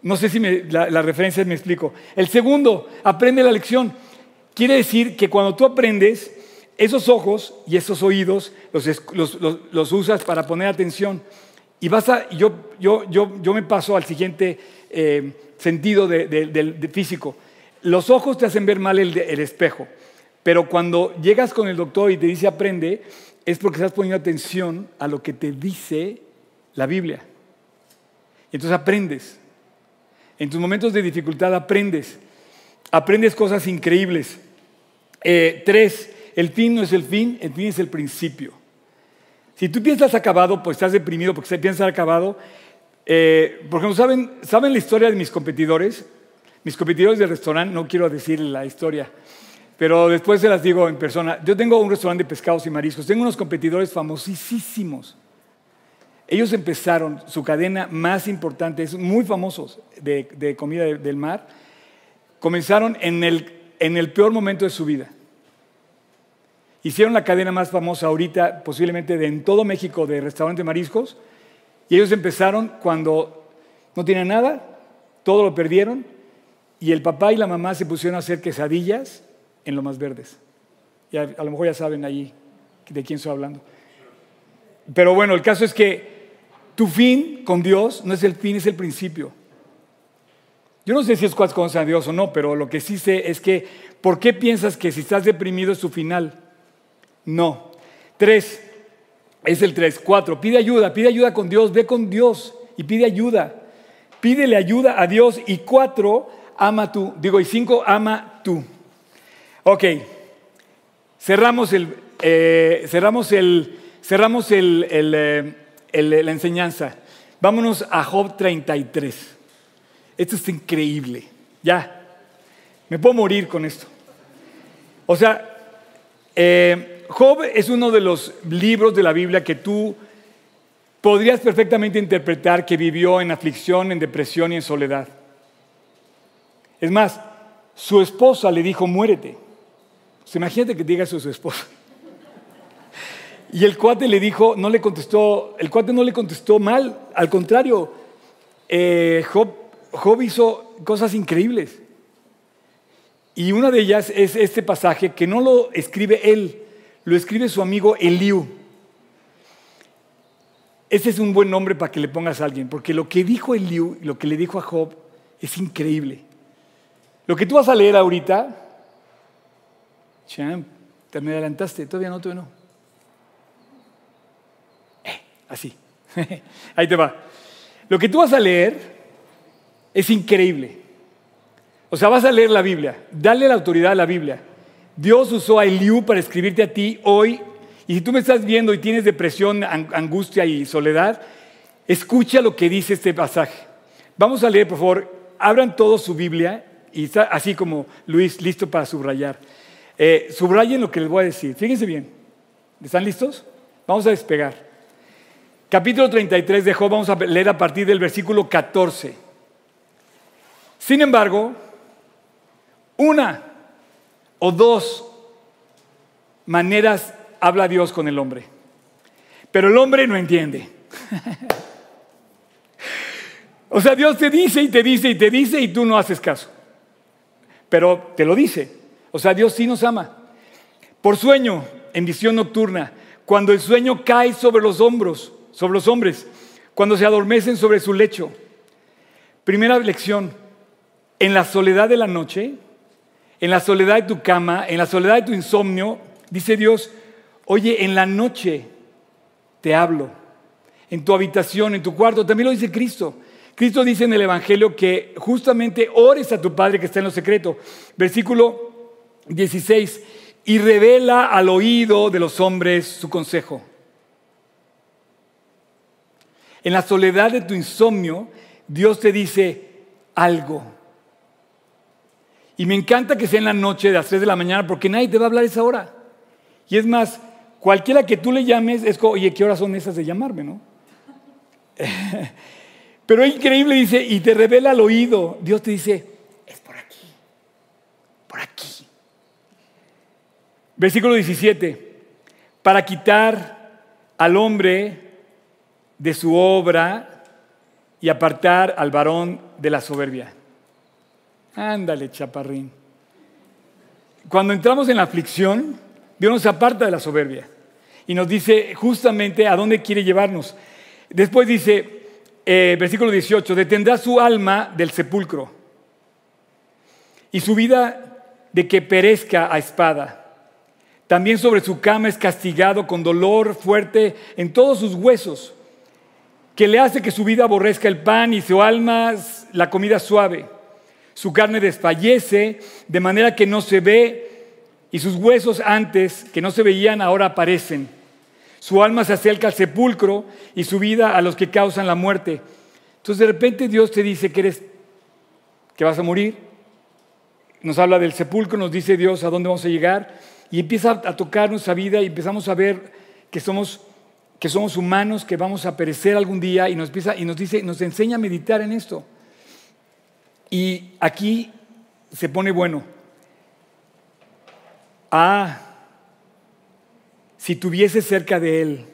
S1: No sé si la, referencia me explico. El segundo, aprende la lección. Quiere decir que cuando tú aprendes, esos ojos y esos oídos los, usas para poner atención. Y vas a, yo, yo, yo, yo me paso al siguiente eh, sentido de, físico. Los ojos te hacen ver mal el espejo. Pero cuando llegas con el doctor y te dice aprende, es porque estás poniendo atención a lo que te dice la Biblia. Entonces aprendes. En tus momentos de dificultad aprendes. Aprendes cosas increíbles. Eh, tres, el fin no es el fin, el fin es el principio. Si tú piensas acabado, pues estás deprimido porque piensas acabado. Eh, por ejemplo, ¿saben, ¿saben la historia de mis competidores? Mis competidores del restaurante, no quiero decir la historia, pero después se las digo en persona. Yo tengo un restaurante de pescados y mariscos. Tengo unos competidores famosísimos. Ellos empezaron su cadena más importante, es muy famosos de, comida del mar. Comenzaron en el, en el peor momento de su vida. Hicieron la cadena más famosa ahorita, posiblemente de en todo México, de restaurante mariscos. Y ellos empezaron cuando no tenían nada, todo lo perdieron. Y el papá y la mamá se pusieron a hacer quesadillas en lo más verdes. Y a, lo mejor ya saben ahí de quién estoy hablando. Pero bueno, el caso es que tu fin con Dios no es el fin, es el principio. Yo no sé si es cuál conoce a Dios o no, pero lo que sí sé es que, ¿por qué piensas que si estás deprimido es tu final? No. Tres, es el tres. Cuatro, pide ayuda, pide ayuda con Dios, ve con Dios y pide ayuda. Pídele ayuda a Dios. Y cuatro, ama tú. Digo, y cinco, ama tú. Ok, cerramos, el, eh, cerramos, el, cerramos el, eh, la enseñanza. Vámonos a Job 33. Esto es increíble. Ya, me puedo morir con esto. O sea, eh, Job es uno de los libros de la Biblia que tú podrías perfectamente interpretar que vivió en aflicción, en depresión y en soledad. Es más, su esposa le dijo, muérete imagínate que diga eso a su esposa. (laughs) Y el cuate le dijo, no le contestó, el cuate no le contestó mal, al contrario, eh, Job hizo cosas increíbles. Y una de ellas es este pasaje que no lo escribe él, lo escribe su amigo Eliú. Ese es un buen nombre para que le pongas a alguien, porque lo que dijo Eliú, lo que le dijo a Job, es increíble. Lo que tú vas a leer ahorita, champ, te me adelantaste, todavía no, todavía no. Eh, así, (laughs) ahí te va. Lo que tú vas a leer es increíble. O sea, vas a leer la Biblia, dale la autoridad a la Biblia. Dios usó a Eliú para escribirte a ti hoy. Y si tú me estás viendo y tienes depresión, angustia y soledad, escucha lo que dice este pasaje. Vamos a leer, por favor, abran todos su Biblia y está así como Luis, listo para subrayar. Eh, subrayen lo que les voy a decir. Fíjense bien. ¿Están listos? Vamos a despegar. Capítulo 33 de Job, vamos a leer a partir del versículo 14. Sin embargo, una o dos maneras habla Dios con el hombre. Pero el hombre no entiende. (laughs) o sea, Dios te dice y te dice y te dice y tú no haces caso. Pero te lo dice. O sea, Dios sí nos ama. Por sueño, en visión nocturna, cuando el sueño cae sobre los hombros, sobre los hombres, cuando se adormecen sobre su lecho. Primera lección, en la soledad de la noche, en la soledad de tu cama, en la soledad de tu insomnio, dice Dios, oye, en la noche te hablo, en tu habitación, en tu cuarto, también lo dice Cristo. Cristo dice en el Evangelio que justamente ores a tu Padre que está en lo secreto. Versículo 16, y revela al oído de los hombres su consejo. En la soledad de tu insomnio, Dios te dice algo. Y me encanta que sea en la noche de las 3 de la mañana porque nadie te va a hablar esa hora. Y es más, cualquiera que tú le llames es como, oye, ¿qué horas son esas de llamarme, no? (laughs) Pero es increíble, dice, y te revela al oído. Dios te dice, es por aquí, por aquí. Versículo 17, para quitar al hombre de su obra y apartar al varón de la soberbia. Ándale, chaparrín. Cuando entramos en la aflicción, Dios nos aparta de la soberbia y nos dice justamente a dónde quiere llevarnos. Después dice, eh, versículo 18, detendrá su alma del sepulcro y su vida de que perezca a espada. También sobre su cama es castigado con dolor fuerte en todos sus huesos, que le hace que su vida aborrezca el pan y su alma la comida suave. Su carne desfallece de manera que no se ve y sus huesos antes que no se veían ahora aparecen. Su alma se acerca al sepulcro y su vida a los que causan la muerte. Entonces de repente Dios te dice que eres que vas a morir. Nos habla del sepulcro, nos dice Dios a dónde vamos a llegar y empieza a tocar nuestra vida y empezamos a ver que somos que somos humanos, que vamos a perecer algún día y nos empieza y nos dice, nos enseña a meditar en esto. Y aquí se pone bueno. Ah, si tuviese cerca de él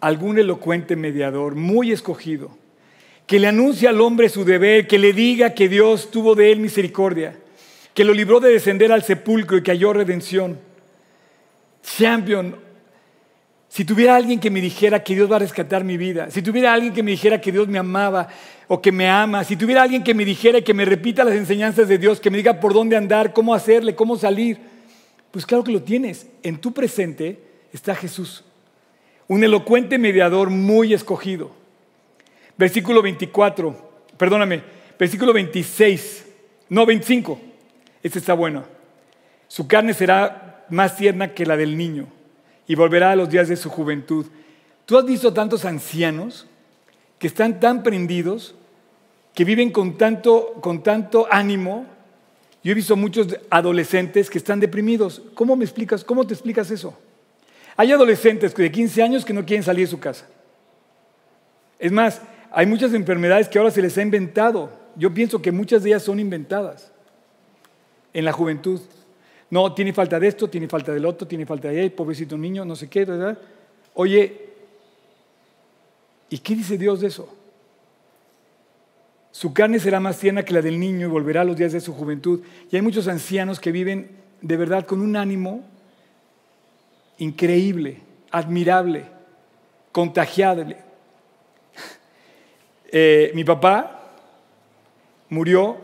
S1: algún elocuente mediador muy escogido, que le anuncie al hombre su deber, que le diga que Dios tuvo de él misericordia, que lo libró de descender al sepulcro y que halló redención. Champion, si tuviera alguien que me dijera que Dios va a rescatar mi vida, si tuviera alguien que me dijera que Dios me amaba o que me ama, si tuviera alguien que me dijera y que me repita las enseñanzas de Dios, que me diga por dónde andar, cómo hacerle, cómo salir, pues claro que lo tienes. En tu presente está Jesús, un elocuente mediador muy escogido. Versículo 24, perdóname, versículo 26, no 25, este está bueno. Su carne será más tierna que la del niño y volverá a los días de su juventud. ¿Tú has visto tantos ancianos que están tan prendidos, que viven con tanto, con tanto ánimo? Yo he visto muchos adolescentes que están deprimidos. ¿Cómo me explicas? ¿Cómo te explicas eso? Hay adolescentes de 15 años que no quieren salir de su casa. Es más, hay muchas enfermedades que ahora se les ha inventado. Yo pienso que muchas de ellas son inventadas en la juventud. No, tiene falta de esto, tiene falta del otro, tiene falta de ahí, pobrecito niño, no sé qué, ¿verdad? Oye, ¿y qué dice Dios de eso? Su carne será más tierna que la del niño y volverá a los días de su juventud. Y hay muchos ancianos que viven de verdad con un ánimo increíble, admirable, contagiable. (laughs) Eh, mi papá murió,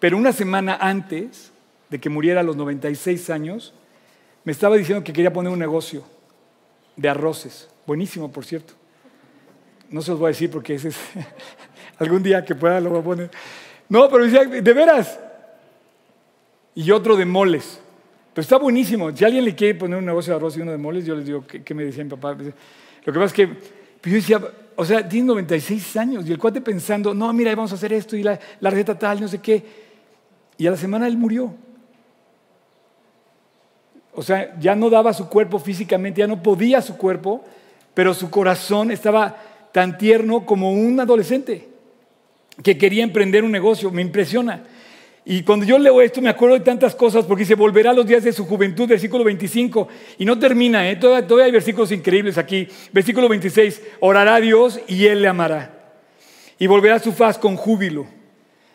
S1: pero una semana antes de que muriera a los 96 años, me estaba diciendo que quería poner un negocio de arroces. Buenísimo, por cierto. No se los voy a decir porque ese es (laughs) algún día que pueda lo voy a poner. No, pero decía, de veras. Y otro de moles. Pero está buenísimo. Si alguien le quiere poner un negocio de arroz y uno de moles, yo les digo, ¿qué, me decía mi papá? Lo que pasa es que pues yo decía, o sea, tiene 96 años y el cuate pensando, no, mira, vamos a hacer esto y la, la receta tal, no sé qué. Y a la semana él murió. O sea, ya no daba su cuerpo físicamente, ya no podía su cuerpo, pero su corazón estaba tan tierno como un adolescente que quería emprender un negocio. Me impresiona. Y cuando yo leo esto me acuerdo de tantas cosas porque dice, volverá a los días de su juventud, versículo 25. Y no termina, ¿eh? todavía, hay versículos increíbles aquí. Versículo 26, orará a Dios y Él le amará. Y volverá a su faz con júbilo.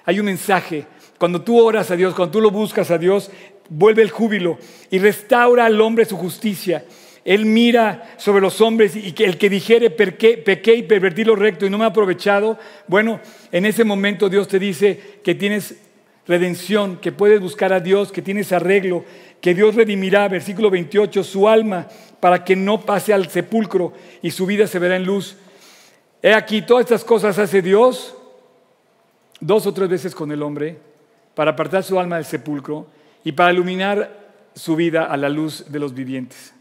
S1: Hay un mensaje. Cuando tú oras a Dios, cuando tú lo buscas a Dios, vuelve el júbilo y restaura al hombre su justicia. Él mira sobre los hombres y el que dijere pequé y pervertí lo recto y no me ha aprovechado, bueno, en ese momento Dios te dice que tienes redención, que puedes buscar a Dios, que tienes arreglo, que Dios redimirá, versículo 28, su alma para que no pase al sepulcro y su vida se verá en luz. He aquí, todas estas cosas hace Dios dos o tres veces con el hombre para apartar su alma del sepulcro y para iluminar su vida a la luz de los vivientes.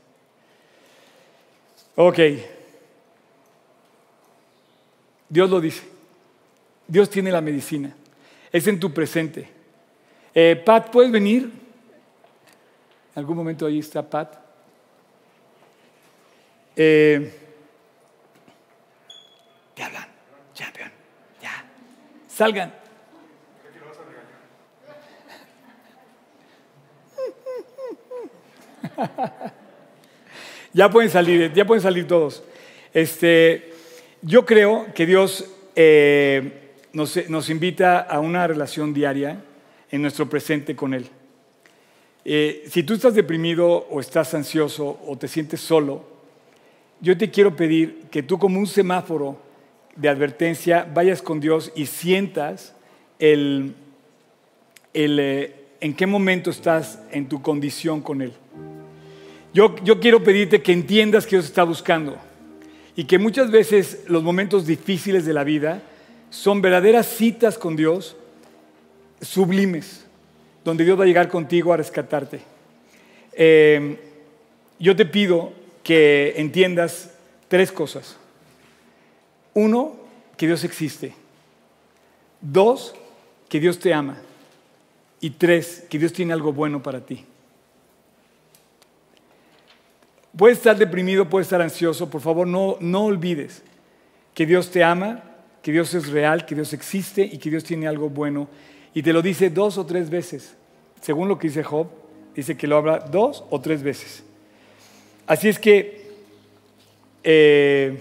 S1: Ok, Dios lo dice, Dios tiene la medicina es en tu presente. Eh, Pat, ¿puedes venir? En algún momento ahí está Pat. Eh, ¿Qué hablan? Champion, ya. Salgan. (laughs) ya pueden salir, ya pueden salir todos. Este, yo creo que Dios eh, nos, invita a una relación diaria en nuestro presente con Él. Eh, si tú estás deprimido o estás ansioso o te sientes solo, yo te quiero pedir que tú como un semáforo de advertencia vayas con Dios y sientas el, eh, en qué momento estás en tu condición con Él. Yo, quiero pedirte que entiendas que Dios está buscando y que muchas veces los momentos difíciles de la vida son verdaderas citas con Dios, sublimes, donde Dios va a llegar contigo a rescatarte. Eh, yo te pido que entiendas tres cosas. Uno, que Dios existe. Dos, que Dios te ama. Y tres, que Dios tiene algo bueno para ti. Puedes estar deprimido, puedes estar ansioso, por favor no, no olvides que Dios te ama, que Dios es real, que Dios existe y que Dios tiene algo bueno. Y te lo dice dos o tres veces. Según lo que dice Job, dice que lo habla dos o tres veces. Así es que eh,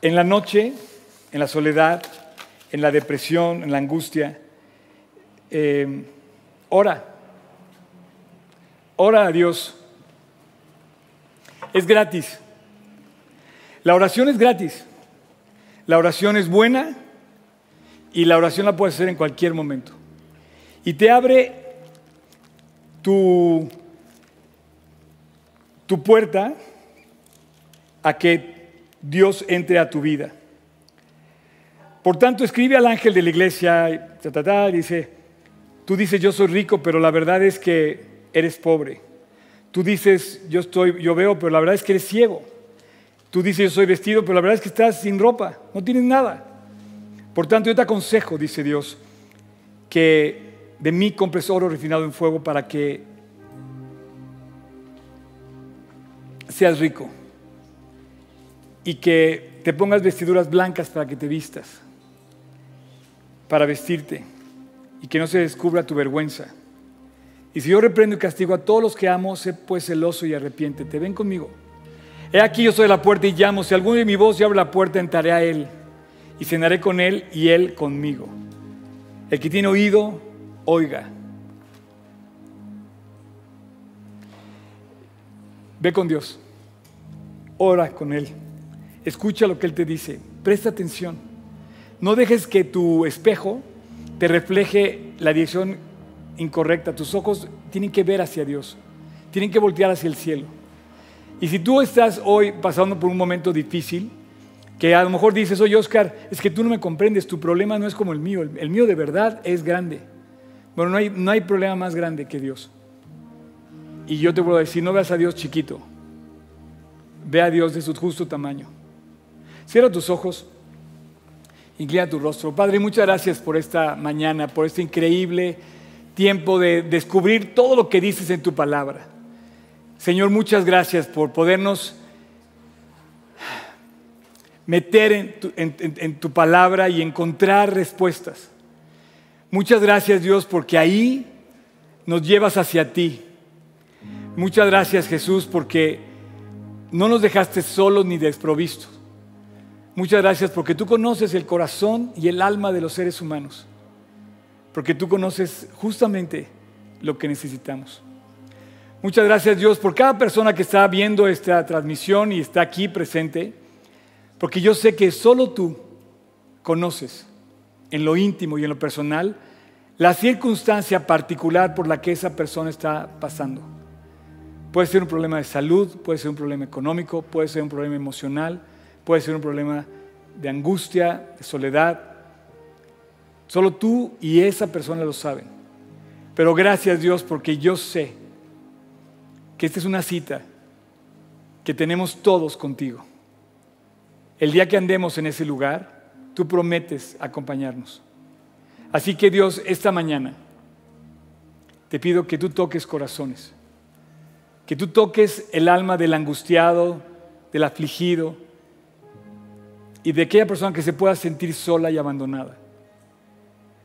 S1: en la noche, en la soledad, en la depresión, en la angustia, eh, ora. Ora a Dios. Es gratis. La oración es gratis. La oración es buena y la oración la puedes hacer en cualquier momento. Y te abre tu, tu puerta a que Dios entre a tu vida. Por tanto, escribe al ángel de la iglesia, y dice, tú dices yo soy rico, pero la verdad es que eres pobre. Tú dices yo estoy, yo veo, pero la verdad es que eres ciego. Tú dices, yo soy vestido, pero la verdad es que estás sin ropa, no tienes nada. Por tanto, yo te aconsejo, dice Dios, que de mí compres oro refinado en fuego para que seas rico y que te pongas vestiduras blancas para que te vistas, para vestirte y que no se descubra tu vergüenza. Y si yo reprendo y castigo a todos los que amo, sé pues celoso y arrepiéntete. Ven conmigo. He aquí yo soy la puerta y llamo. Si alguno de mi voz y abre la puerta, entraré a él y cenaré con él y él conmigo. El que tiene oído, oiga. Ve con Dios, ora con Él, escucha lo que Él te dice, presta atención. No dejes que tu espejo te refleje la dirección incorrecta. Tus ojos tienen que ver hacia Dios, tienen que voltear hacia el cielo. Y si tú estás hoy pasando por un momento difícil, que a lo mejor dices, oye Oscar, es que tú no me comprendes, tu problema no es como el mío, el, mío de verdad es grande. Bueno, no hay, no hay problema más grande que Dios. Y yo te puedo decir, no veas a Dios chiquito, ve a Dios de su justo tamaño. Cierra tus ojos, inclina tu rostro. Padre, muchas gracias por esta mañana, por este increíble tiempo de descubrir todo lo que dices en tu palabra. Señor, muchas gracias por podernos meter en tu, en tu, palabra y encontrar respuestas. Muchas gracias Dios porque ahí nos llevas hacia ti. Muchas gracias Jesús porque no nos dejaste solos ni desprovistos. Muchas gracias porque tú conoces el corazón y el alma de los seres humanos. Porque tú conoces justamente lo que necesitamos. Muchas gracias Dios por cada persona que está viendo esta transmisión y está aquí presente. Porque yo sé que solo tú conoces en lo íntimo y en lo personal la circunstancia particular por la que esa persona está pasando. Puede ser un problema de salud, puede ser un problema económico, puede ser un problema emocional, puede ser un problema de angustia, de soledad. Solo tú y esa persona lo saben. Pero gracias Dios porque yo sé que esta es una cita que tenemos todos contigo. El día que andemos en ese lugar, tú prometes acompañarnos. Así que Dios, esta mañana te pido que tú toques corazones que tú toques el alma del angustiado, del afligido y de aquella persona que se pueda sentir sola y abandonada.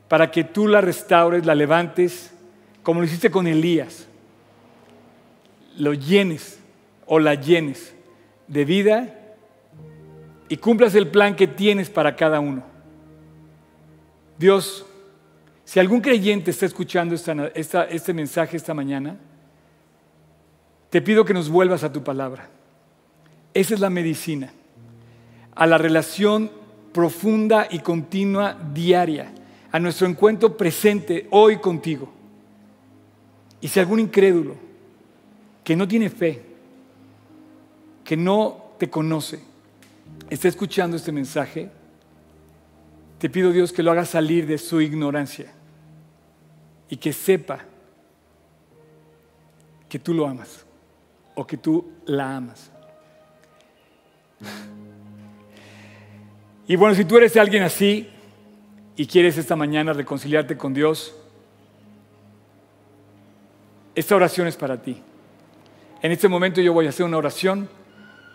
S1: Para que tú la restaures, la levantes, como lo hiciste con Elías. Lo llenes o la llenes de vida y cumplas el plan que tienes para cada uno. Dios, si algún creyente está escuchando este mensaje esta mañana, te pido que nos vuelvas a tu palabra. Esa es la medicina, a la relación profunda y continua diaria, a nuestro encuentro presente hoy contigo. Y si algún incrédulo que no tiene fe, que no te conoce, está escuchando este mensaje, te pido Dios que lo haga salir de su ignorancia y que sepa que tú lo amas o que tú la amas. Y bueno, si tú eres alguien así y quieres esta mañana reconciliarte con Dios, esta oración es para ti. En este momento yo voy a hacer una oración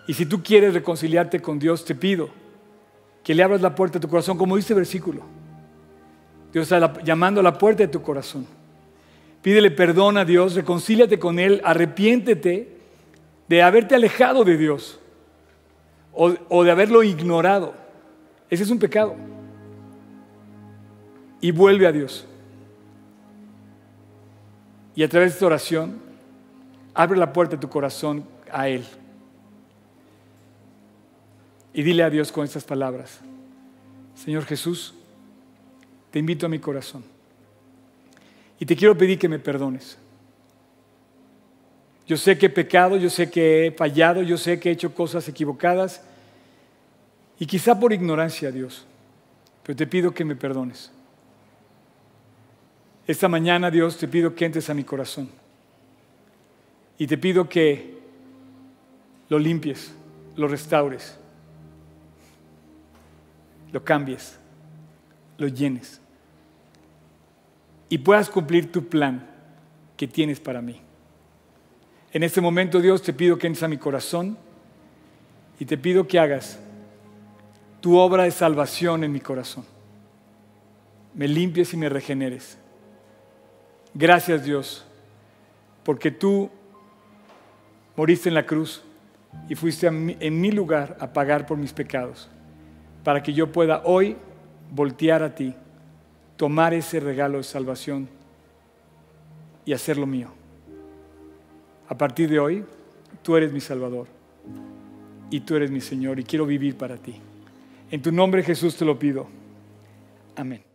S1: y si tú quieres reconciliarte con Dios, te pido que le abras la puerta de tu corazón, como dice el versículo. Dios está llamando a la puerta de tu corazón. Pídele perdón a Dios, reconcíliate con Él, arrepiéntete de haberte alejado de Dios o, de haberlo ignorado. Ese es un pecado. Y vuelve a Dios. Y a través de esta oración, abre la puerta de tu corazón a Él. Y dile a Dios con estas palabras, Señor Jesús, te invito a mi corazón. Y te quiero pedir que me perdones. Yo sé que he pecado, yo sé que he fallado, yo sé que he hecho cosas equivocadas y quizá por ignorancia, Dios, pero te pido que me perdones. Esta mañana, Dios, te pido que entres a mi corazón y te pido que lo limpies, lo restaures, lo cambies, lo llenes y puedas cumplir tu plan que tienes para mí. En este momento, Dios, te pido que entres a mi corazón y te pido que hagas tu obra de salvación en mi corazón. Me limpies y me regeneres. Gracias, Dios, porque tú moriste en la cruz y fuiste en mi lugar a pagar por mis pecados. para que yo pueda hoy voltear a ti, tomar ese regalo de salvación y hacerlo mío. A partir de hoy, tú eres mi Salvador y tú eres mi Señor y quiero vivir para ti. En tu nombre Jesús te lo pido. Amén.